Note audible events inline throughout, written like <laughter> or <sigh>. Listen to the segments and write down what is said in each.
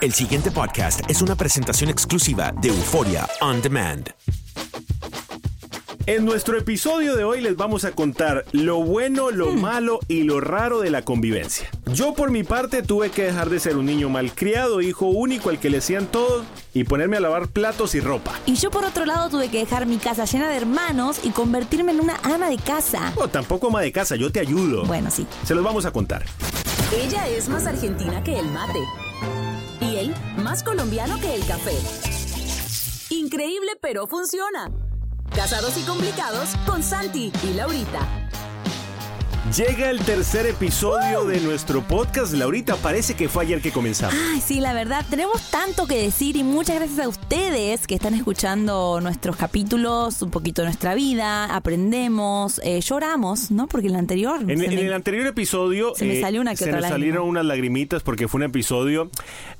El siguiente podcast es una presentación exclusiva de Euforia On Demand. En nuestro episodio de hoy les vamos a contar lo bueno, lo malo y lo raro de la convivencia. Yo por mi parte tuve que dejar de ser un niño malcriado, hijo único al que le hacían todo y ponerme a lavar platos y ropa. Y yo por otro lado tuve que dejar mi casa llena de hermanos y convertirme en una ama de casa. No, tampoco ama de casa, yo te ayudo. Bueno, sí. Se los vamos a contar. Ella es más argentina que el mate. Y él más colombiano que el café. Increíble, pero funciona. Casados y complicados con Santi y Laurita. Llega el tercer episodio de nuestro podcast. Laurita, parece que fue ayer que comenzamos. Ay, sí, la verdad, tenemos tanto que decir y muchas gracias a ustedes que están escuchando nuestros capítulos, un poquito de nuestra vida, aprendemos, eh, lloramos, ¿no? Porque el anterior... En, se en me- el anterior episodio se me salió una que se otra nos lágrima. salieron unas lagrimitas porque fue un episodio,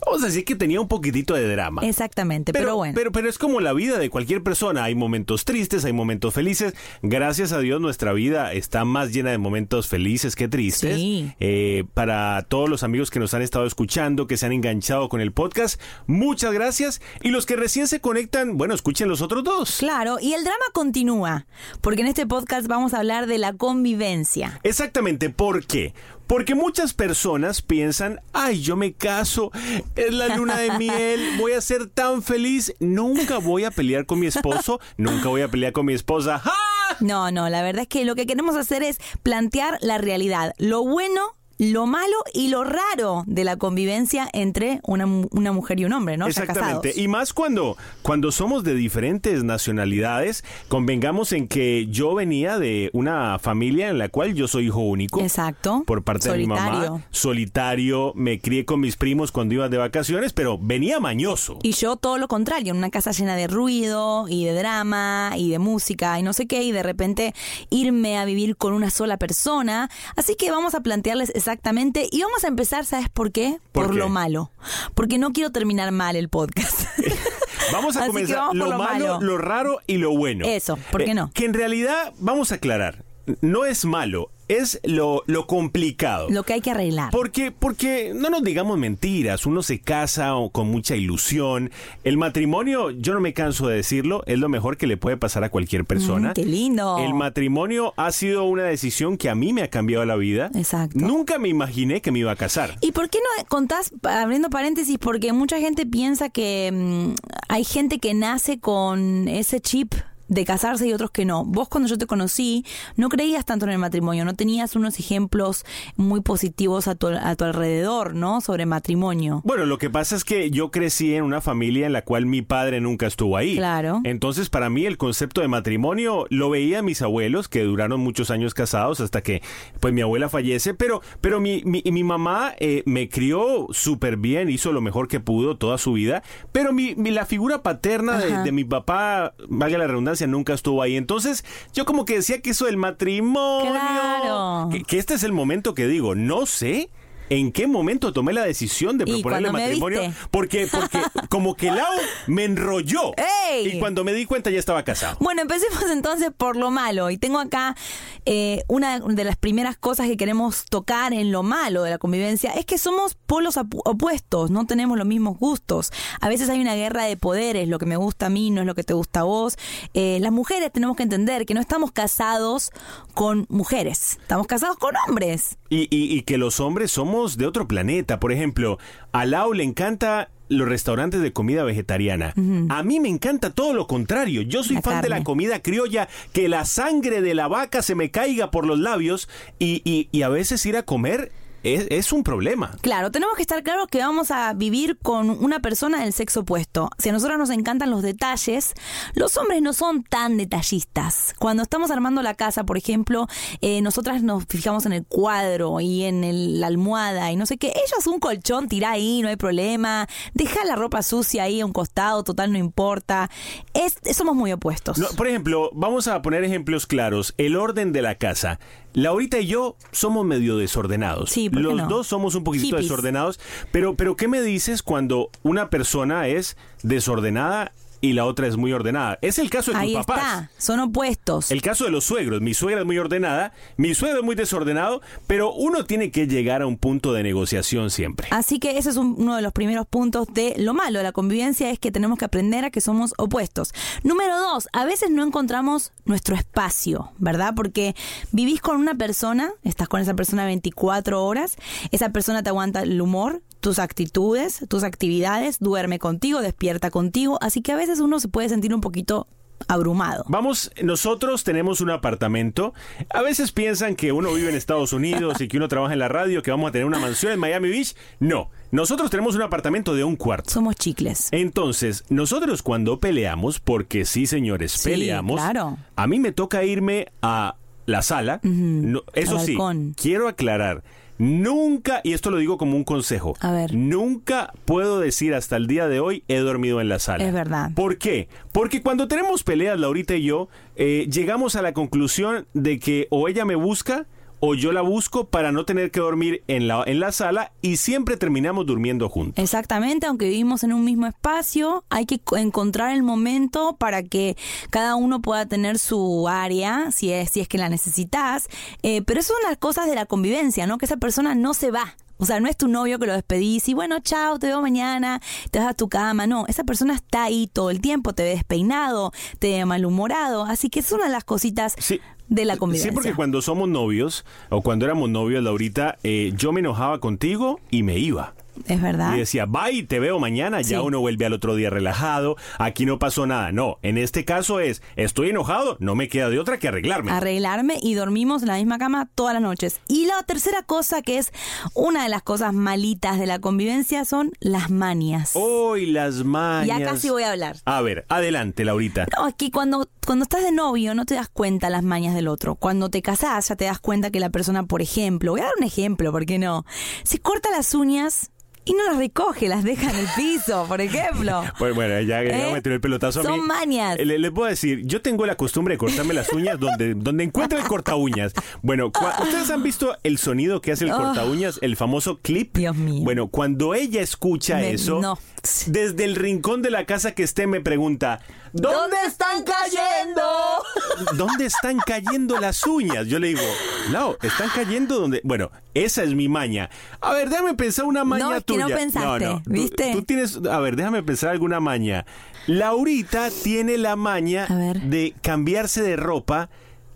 vamos a decir que tenía un poquitito de drama. Exactamente, pero, bueno. Pero, pero es como la vida de cualquier persona. Hay momentos tristes, hay momentos felices. Gracias a Dios nuestra vida está más llena de momentos felices que tristes. Sí. Eh, para todos los amigos que nos han estado escuchando, que se han enganchado con el podcast, muchas gracias. Y los que recién se conectan, bueno, escuchen los otros dos. Claro, y el drama continúa, porque en este podcast vamos a hablar de la convivencia. Exactamente, ¿por qué? Porque muchas personas piensan, ay, yo me caso, es la luna de <laughs> miel, voy a ser tan feliz, nunca voy a pelear con mi esposo, nunca voy a pelear con mi esposa. ¡Ja! No, no, la verdad es que lo que queremos hacer es plantear la realidad, lo bueno, lo malo y lo raro de la convivencia entre una, una mujer y un hombre, ¿no? Exactamente. Y más cuando, cuando somos de diferentes nacionalidades, convengamos en que yo venía de una familia en la cual yo soy hijo único. Exacto. Por parte de mi mamá. Solitario. Solitario. Me crié con mis primos cuando iba de vacaciones, pero venía mañoso. Y yo todo lo contrario, en una casa llena de ruido y de drama y de música y no sé qué, y de repente irme a vivir con una sola persona. Así que vamos a plantearles exactamente y vamos a empezar, ¿sabes por qué? ¿Por qué? lo malo. Porque no quiero terminar mal el podcast. <laughs> Vamos a Así comenzar vamos lo, malo, malo. lo raro y lo bueno. Eh, Eso, ¿por qué no? Que en realidad, vamos a aclarar, no es malo, es lo, lo complicado. lo que hay que arreglar. Porque, porque no nos digamos mentiras, uno se casa o- con mucha ilusión. El matrimonio, yo no me canso de decirlo, es lo mejor que le puede pasar a cualquier persona. Mm, qué lindo. El matrimonio ha sido una decisión que a mí me ha cambiado la vida. Exacto. Nunca me imaginé que me iba a casar. ¿Y por qué no contás, abriendo paréntesis, porque mucha gente piensa que mm, hay gente que nace con ese chip de casarse y otros que no. Vos cuando yo te conocí no creías tanto en el matrimonio, no tenías unos ejemplos muy positivos a tu, a tu alrededor, ¿no? Sobre matrimonio. Bueno, lo que pasa es que yo crecí en una familia en la cual mi padre nunca estuvo ahí. Claro. Entonces, para mí el concepto de matrimonio lo veía mis abuelos, que duraron muchos años casados hasta que pues mi abuela fallece, pero, pero mi, mi, mi mamá eh, me crió súper bien, hizo lo mejor que pudo toda su vida, pero mi, mi- la figura paterna de, de mi papá, valga la redundancia, nunca estuvo ahí. Entonces, yo como que decía que eso del matrimonio, Claro. que, que este es el momento que digo, no sé. ¿En qué momento tomé la decisión de proponerle matrimonio? Porque, porque <laughs> como que Lau me enrolló. ¡Ey! Y cuando me di cuenta ya estaba casado. Bueno, empecemos entonces por lo malo. Y tengo acá eh, una de las primeras cosas que queremos tocar en lo malo de la convivencia. Es que somos polos opuestos, no tenemos los mismos gustos. A veces hay una guerra de poderes, lo que me gusta a mí no es lo que te gusta a vos. Eh, las mujeres tenemos que entender que no estamos casados con mujeres, estamos casados con hombres. Y, y- y que los hombres somos de otro planeta. Por ejemplo, a Lau le encanta los restaurantes de comida vegetariana. A mí me encanta todo lo contrario. Yo soy La fan de la comida criolla, que la sangre de la vaca se me caiga por los labios y, y- y a veces ir a comer es, es un problema. Claro, tenemos que estar claros que vamos a vivir con una persona del sexo opuesto. Si a nosotros nos encantan los detalles, los hombres no son tan detallistas. Cuando estamos armando la casa, por ejemplo, eh, nosotras nos fijamos en el cuadro y en el- la almohada y no sé qué. Ellos un colchón tira ahí, no hay problema. Deja la ropa sucia ahí a un costado, total no importa. Es, somos muy opuestos. No, por ejemplo, vamos a poner ejemplos claros. El orden de la casa. Laurita y yo somos medio desordenados. Sí, ¿por qué Los no? dos somos un poquitito Hippies. desordenados. Pero, pero, ¿qué me dices cuando una persona es desordenada y la otra es muy ordenada? Es el caso de ahí tus papás. está, son opuestos. El caso de los suegros. Mi suegra es muy ordenada, mi suegro es muy desordenado, pero uno tiene que llegar a un punto de negociación siempre. Así que ese es un- uno de los primeros puntos de lo malo de la convivencia, es que tenemos que aprender a que somos opuestos. Número dos, a veces no encontramos nuestro espacio, ¿verdad? Porque vivís con una persona, estás con esa persona 24 horas, esa persona te aguanta el humor, tus actitudes, tus actividades, duerme contigo, despierta contigo, así que a veces uno se puede sentir un poquito abrumado. Vamos, nosotros tenemos un apartamento. A veces piensan que uno vive en Estados Unidos y que uno trabaja en la radio, que vamos a tener una mansión en Miami Beach. No, nosotros tenemos un apartamento de un cuarto. Somos chicles. Entonces, nosotros cuando peleamos, porque sí, señores, Sí, peleamos, claro. a mí me toca irme a la sala. No, eso sí, quiero aclarar. Nunca, y esto lo digo como un consejo, A ver. nunca puedo decir hasta el día de hoy he dormido en la sala. Es verdad. ¿Por qué? Porque cuando tenemos peleas, Laurita y yo, eh, llegamos a la conclusión de que o ella me busca o yo la busco para no tener que dormir en la, en la sala y siempre terminamos durmiendo juntos. Exactamente, aunque vivimos en un mismo espacio, hay que co- encontrar el momento para que cada uno pueda tener su área, si es, si es que la necesitas. Eh, pero eso es una de las cosas de la convivencia, ¿no? Que esa persona no se va. O sea, no es tu novio que lo despedís y bueno, chao, te veo mañana, te vas a tu cama. No, esa persona está ahí todo el tiempo, te ve despeinado, te ve malhumorado. Así que es una de las cositas Sí. de la convivencia. Sí, porque cuando somos novios o cuando éramos novios, Laurita, eh, yo me enojaba contigo y me iba. Es verdad. Y decía, bye, te veo mañana, ya Sí. uno vuelve al otro día relajado, aquí no pasó nada. No, en este caso es, estoy enojado, no me queda de otra que arreglarme. arreglarme y dormimos en la misma cama todas las noches. Y la tercera cosa que es una de las cosas malitas de la convivencia son las manias. Hoy las mañas. Ya casi voy a hablar. A ver, adelante, Laurita. No, es que cuando, cuando estás de novio no te das cuenta las mañas del otro. Cuando te casás ya te das cuenta que la persona, por ejemplo, voy a dar un ejemplo, ¿por qué no? Se corta las uñas y no las recoge, las deja en el piso, por ejemplo. <laughs> Bueno, bueno, ya, ya ¿Eh? me tiró el pelotazo a mí. Son mañas. Le- Les puedo decir, yo tengo la costumbre de cortarme las uñas donde, donde encuentre el corta uñas. Bueno, <laughs> ¿ustedes han visto el sonido que hace el Oh. corta uñas? El famoso clip. Dios mío. Bueno, cuando ella escucha Me- eso, no. desde el rincón de la casa que esté me pregunta, ¿dónde están cayendo? ¿Dónde están cayendo las uñas? Yo le digo, no, están cayendo donde... Bueno, esa es mi maña. A ver, déjame pensar una maña No, es que tuya. no pensaste, tú- ¿viste? Tú, tienes... A ver, déjame pensar alguna maña. Laurita tiene la maña de cambiarse de ropa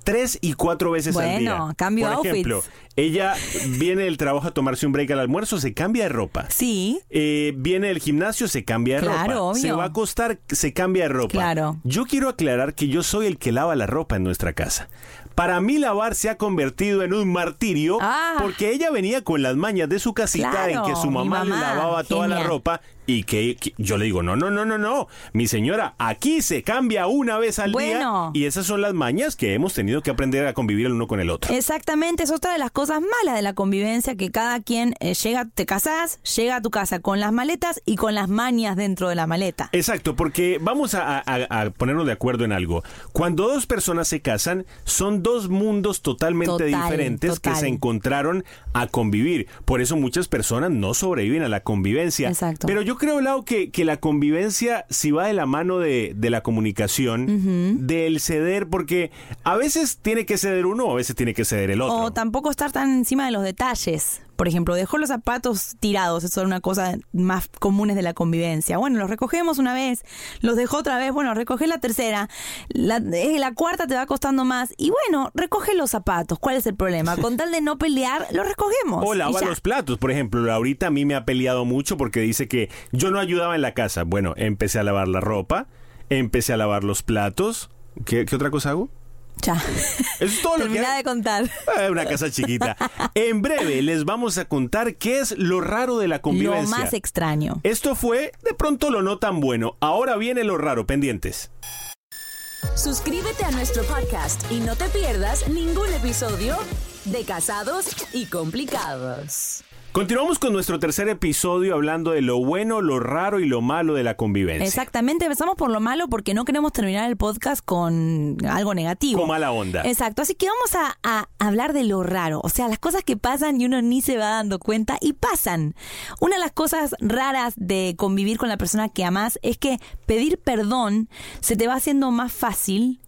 tres y cuatro veces al día. Bueno, cambio Por outfits. ejemplo, ella viene del trabajo a tomarse un break al almuerzo, se cambia de ropa. Sí. Eh, viene del gimnasio, se cambia de Claro, ropa. Se obvio. va a acostar, se cambia de ropa. Claro. Yo quiero aclarar que yo soy el que lava la ropa en nuestra casa. Para mí lavar se ha convertido en un martirio Ah. porque ella venía con las mañas de su casita Claro, en que su mamá, le lavaba toda la ropa y que, que yo le digo, no, no, no, no, no, mi señora, aquí se cambia una vez al Bueno. día y esas son las mañas que hemos tenido que aprender a convivir el uno con el otro. Exactamente, es otra de las cosas malas de la convivencia, que cada quien eh, llega, te casás, llega a tu casa con las maletas y con las mañas dentro de la maleta. Exacto, porque vamos a, a- a ponernos de acuerdo en algo. Cuando dos personas se casan, son dos mundos totalmente Total, diferentes que se encontraron a convivir. Por eso muchas personas no sobreviven a la convivencia. Exacto. Pero yo creo, Lau, que, que la convivencia, si va de la mano de, de la comunicación, del ceder, porque a veces tiene que ceder uno, a veces tiene que ceder el otro. O tampoco estar tan encima de los detalles. Por ejemplo, dejó los zapatos tirados, eso es una cosa más comunes de la convivencia. Bueno, los recogemos una vez, los dejó otra vez, bueno, recoge la tercera, la, eh, la cuarta te va costando más. Y bueno, recoge los zapatos, ¿cuál es el problema? <laughs> Con tal de no pelear, los recogemos. O lava los platos, por ejemplo. Laurita a mí me ha peleado mucho porque dice que yo no ayudaba en la casa. Bueno, empecé a lavar la ropa, empecé a lavar los platos. ¿Qué, qué otra cosa hago? Ya. Eso es todo lo que Termina de contar. Eh, Una casa chiquita. En breve les vamos a contar qué es lo raro de la Lo convivencia. más extraño. Esto fue de pronto lo no tan bueno. Ahora viene lo raro, pendientes. Suscríbete a nuestro podcast y no te pierdas ningún episodio de Casados y Complicados. Continuamos con nuestro tercer episodio hablando de lo bueno, lo raro y lo malo de la convivencia. Exactamente, empezamos por lo malo porque no queremos terminar el podcast con algo negativo. Con mala onda. Exacto, así que vamos a, a hablar de lo raro, o sea, las cosas que pasan y uno ni se va dando cuenta y pasan. Una de las cosas raras de convivir con la persona que amas es que pedir perdón se te va haciendo más fácil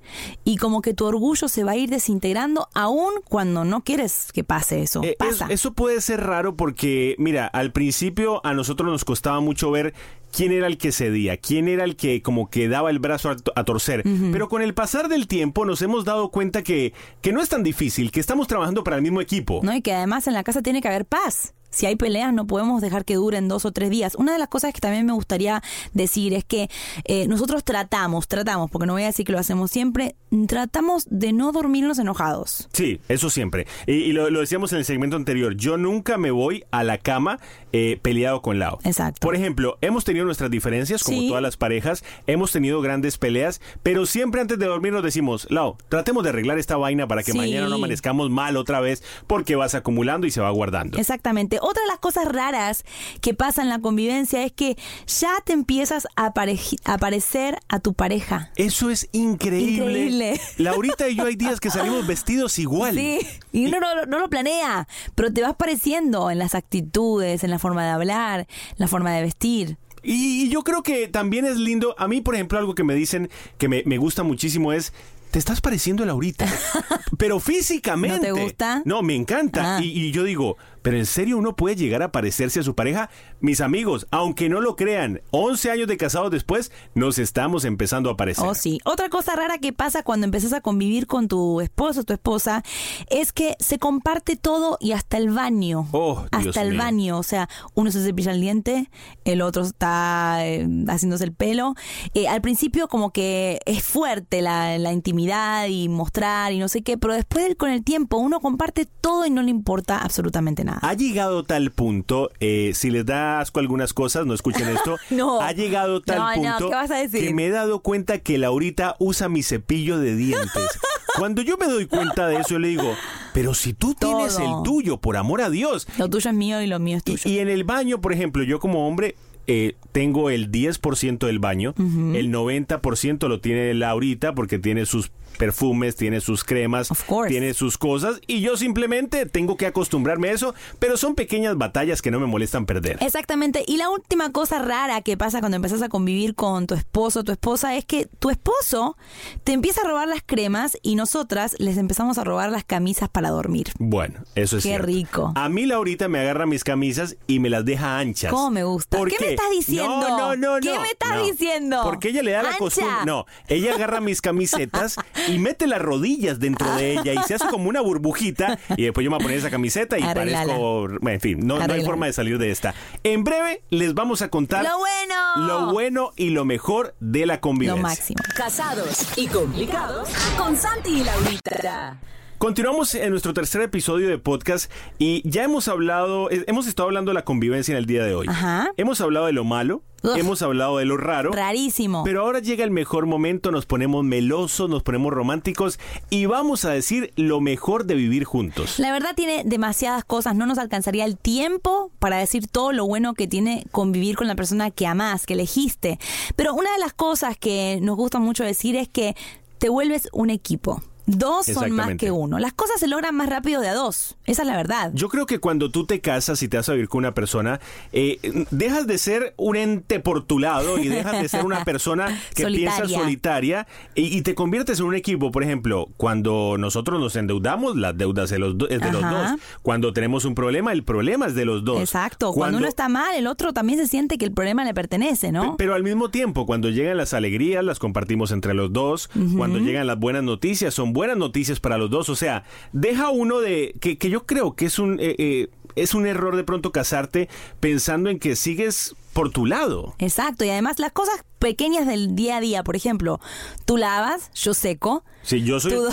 y como que tu orgullo se va a ir desintegrando aún cuando no quieres que pase eso. Eh, es- Pasa. eso puede ser raro porque, mira, al principio a nosotros nos costaba mucho ver quién era el que cedía, quién era el que como que daba el brazo a, a torcer. Pero con el pasar del tiempo nos hemos dado cuenta que, que no es tan difícil, que estamos trabajando para el mismo equipo. ¿no? Y que además en la casa tiene que haber paz. Si hay peleas no podemos dejar que duren dos o tres días. Una de las cosas que también me gustaría decir es que eh, nosotros tratamos, tratamos, porque no voy a decir que lo hacemos siempre, tratamos de no dormirnos enojados. Sí, eso siempre. Y, y lo, lo decíamos en el segmento anterior, yo nunca me voy a la cama eh, peleado con Lao. Exacto. Por ejemplo, hemos tenido nuestras diferencias, como Sí. todas las parejas, hemos tenido grandes peleas, pero siempre antes de dormir nos decimos, Lao, tratemos de arreglar esta vaina para que Sí. mañana no amanezcamos mal otra vez, porque vas acumulando y se va guardando. Exactamente. Otra de las cosas raras que pasa en la convivencia es que ya te empiezas a, a parecer a tu pareja. Eso es increíble. Increíble. Laurita y yo hay días que salimos <laughs> vestidos igual. Sí, y uno no, no lo planea, pero te vas pareciendo en las actitudes, en la forma de hablar, en la forma de vestir. Y, y yo creo que también es lindo. A mí, por ejemplo, algo que me dicen que me, me gusta muchísimo es. Te estás pareciendo a Laurita. <laughs> Pero físicamente. ¿No te gusta? No, me encanta. Ah. Y, y yo digo, pero en serio uno puede llegar a parecerse a su pareja. Mis amigos, aunque no lo crean, 11 años de casados después, nos estamos empezando a parecer. Oh, sí. Otra cosa rara que pasa cuando empezás a convivir con tu esposo o tu esposa es que se comparte todo y hasta el baño. Oh, Dios hasta el mío. baño. O sea, uno se cepilla el diente, el otro está eh, haciéndose el pelo. Eh, al principio como que es fuerte la, la intimidad y mostrar y no sé qué, pero después con el tiempo uno comparte todo y no le importa absolutamente nada. Ha llegado tal punto, eh, si les da asco algunas cosas, no escuchen esto. <laughs> No. Ha llegado tal No, no, punto ¿qué vas a decir? que me he dado cuenta que Laurita usa mi cepillo de dientes. <laughs> Cuando yo me doy cuenta de eso, yo le digo, pero si tú tienes el tuyo, por amor a Dios. Lo tuyo es mío y lo mío es tuyo. Y, y en el baño, por ejemplo, yo como hombre eh, tengo el 10% del baño, el 90% lo tiene Laurita porque tiene sus perfumes, tiene sus cremas, tiene sus cosas y yo simplemente tengo que acostumbrarme a eso, pero son pequeñas batallas que no me molestan perder. Exactamente. Y la última cosa rara que pasa cuando empezás a convivir con tu esposo o tu esposa es que tu esposo te empieza a robar las cremas y nosotras les empezamos a robar las camisas para dormir. Bueno, eso es Qué cierto. rico. A mí Laurita me agarra mis camisas y me las deja anchas. ¿Cómo me gusta? ¿Por ¿Qué me estás diciendo? No, no, no, ¿Qué no, me estás no. diciendo? Porque ella le da la costumbre. No, ella agarra mis camisetas <laughs> y mete las rodillas dentro de ella y se hace como una burbujita y después yo me voy a poner esa camiseta y Arreglala. parezco... En fin, no, no hay forma de salir de esta. En breve les vamos a contar ¡Lo bueno! lo bueno y lo mejor de la convivencia. Lo máximo. Casados y complicados con Santi y Laurita. Continuamos en nuestro tercer episodio de podcast y ya hemos hablado, eh, hemos estado hablando de la convivencia en el día de hoy. Ajá. Hemos hablado de lo malo, hemos hablado de lo raro. Rarísimo. Pero ahora llega el mejor momento, nos ponemos melosos, nos ponemos románticos y vamos a decir lo mejor de vivir juntos. La verdad tiene demasiadas cosas, no nos alcanzaría el tiempo para decir todo lo bueno que tiene convivir con la persona que amás, que elegiste. Pero una de las cosas que nos gusta mucho decir es que te vuelves un equipo. Dos son más que uno. Las cosas se logran más rápido de a dos. Esa es la verdad. Yo creo que cuando tú te casas y te vas a vivir con una persona, eh, dejas de ser un ente por tu lado y dejas de ser una <laughs> persona que piensa Solitaria. y, y te conviertes en un equipo. Por ejemplo, cuando nosotros nos endeudamos, las deudas de los es de los dos. Cuando tenemos un problema, el problema es de los dos. Exacto. Cuando, uno está mal, el otro también se siente que el problema le pertenece, ¿no? Pe- Pero al mismo tiempo, cuando llegan las alegrías, las compartimos entre los dos. Cuando llegan las buenas noticias, son buenas noticias para los dos. O sea, deja uno de. que, que yo creo que es un. eh, eh, es un error de pronto casarte pensando en que sigues por tu lado. Exacto. Y además las cosas pequeñas del día a día, por ejemplo, tú lavas, yo seco, Si yo soy. Tú-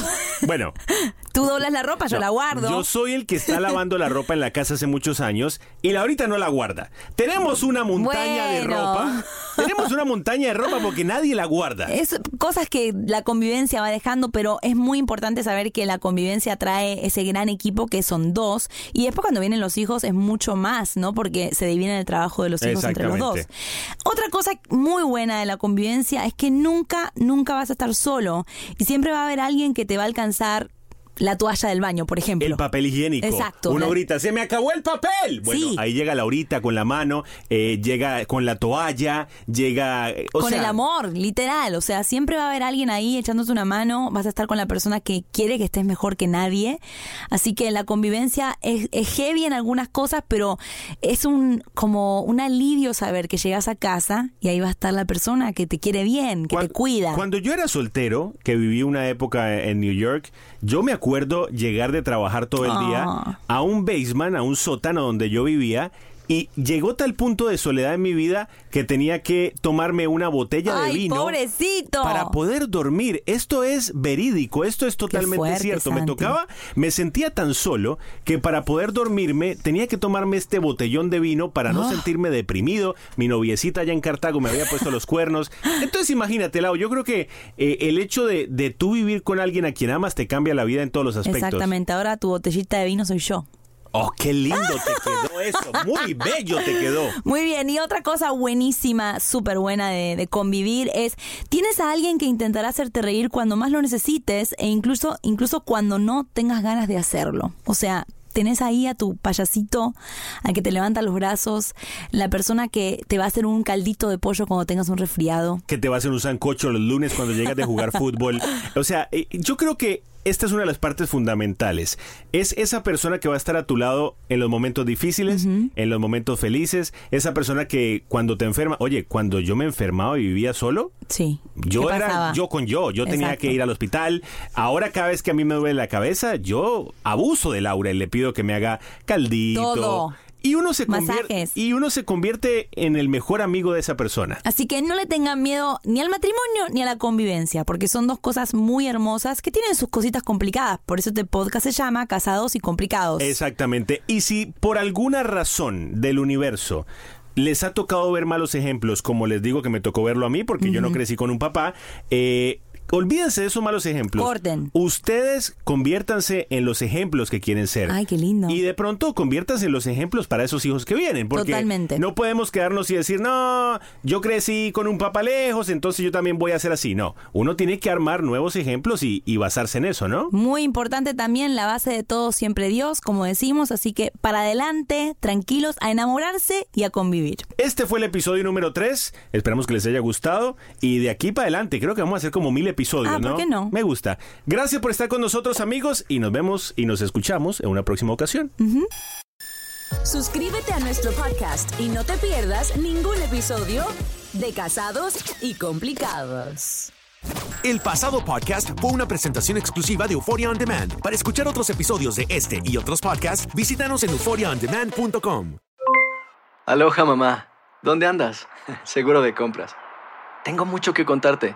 Bueno. <laughs> tú doblas la ropa, yo no, la guardo. Yo soy el que está lavando la ropa en la casa hace muchos años y la ahorita no la guarda. Tenemos una montaña de ropa. Tenemos una montaña de ropa porque nadie la guarda. Es cosas que la convivencia va dejando, pero es muy importante saber que la convivencia trae ese gran equipo que son dos. Y después cuando vienen los hijos es mucho más, ¿no? Porque se dividen el trabajo de los hijos entre los dos. Otra cosa muy buena de la convivencia es que nunca, nunca vas a estar solo. Y siempre va a haber alguien que te va a alcanzar la toalla del baño, por ejemplo. El papel higiénico. Exacto. Uno La- grita, ¡se me acabó el papel! Bueno, Sí. ahí llega Laurita con la mano, eh, llega con la toalla, llega... eh, o con sea, el amor, literal. O sea, siempre va a haber alguien ahí echándote una mano. Vas a estar con la persona que quiere que estés mejor que nadie. Así que la convivencia es, es heavy en algunas cosas, pero es un como un alivio saber que llegas a casa y ahí va a estar la persona que te quiere bien, que te cuida. Cuando yo era soltero, que viví una época en New York, yo me acuerdo llegar de trabajar todo el día Ah. a un basement, a un sótano donde yo vivía. Y llegó tal punto de soledad en mi vida que tenía que tomarme una botella de vino pobrecito. para poder dormir. Esto es verídico, esto es totalmente fuerte, cierto. Me tocaba, me sentía tan solo que para poder dormirme tenía que tomarme este botellón de vino para no Ah. sentirme deprimido. Mi noviecita allá en Cartago me había puesto los cuernos. Entonces imagínate, Lau, yo creo que eh, el hecho de, de tú vivir con alguien a quien amas te cambia la vida en todos los aspectos. Exactamente. Ahora tu botellita de vino soy yo. Oh, qué lindo te quedó eso. Muy bello te quedó. Muy bien, y otra cosa buenísima, súper buena de, de convivir es, tienes a alguien que intentará hacerte reír cuando más lo necesites e incluso, incluso cuando no tengas ganas de hacerlo. O sea, tenés ahí a tu payasito, al que te levanta los brazos, la persona que te va a hacer un caldito de pollo cuando tengas un resfriado. que te va a hacer un sancocho los lunes cuando llegas de jugar <laughs> fútbol. O sea, eh, yo creo que esta es una de las partes fundamentales. Es esa persona que va a estar a tu lado en los momentos difíciles, en los momentos felices. Esa persona que cuando te enferma, oye, cuando yo me enfermaba y vivía solo, Sí. yo ¿Qué era pasaba? yo con yo, yo tenía que ir al hospital. Ahora cada vez que a mí me duele la cabeza, yo abuso de Laura y le pido que me haga caldito. Todo. Y uno se convierte y uno se convierte en el mejor amigo de esa persona. Así que no le tengan miedo ni al matrimonio ni a la convivencia, porque son dos cosas muy hermosas que tienen sus cositas complicadas. Por eso este podcast se llama Casados y Complicados. Exactamente. Y si por alguna razón del universo les ha tocado ver malos ejemplos, como les digo que me tocó verlo a mí, porque yo no crecí con un papá, eh, olvídense de esos malos ejemplos. Corten. Ustedes conviértanse en los ejemplos que quieren ser. Ay, qué lindo. Y de pronto conviértanse en los ejemplos para esos hijos que vienen. Porque Totalmente. no podemos quedarnos y decir, no, yo crecí con un papá lejos, entonces yo también voy a ser así. No, uno tiene que armar nuevos ejemplos y, y basarse en eso, ¿no? Muy importante también la base de todo siempre Dios, como decimos, así que para adelante, tranquilos, a enamorarse y a convivir. Este fue el episodio número 3. Esperamos que les haya gustado. Y de aquí para adelante, creo que vamos a hacer como mil episodios, Ah, ¿por ¿no? qué no? Me gusta. Gracias por estar con nosotros, amigos. Y nos vemos y nos escuchamos en una próxima ocasión. Suscríbete a nuestro podcast y no te pierdas ningún episodio de Casados y Complicados. El pasado podcast fue una presentación exclusiva de Euphoria On Demand. Para escuchar otros episodios de este y otros podcasts, visítanos en euphoriaondemand.com. Aloha mamá, ¿dónde andas? <laughs> Seguro de compras. Tengo mucho que contarte.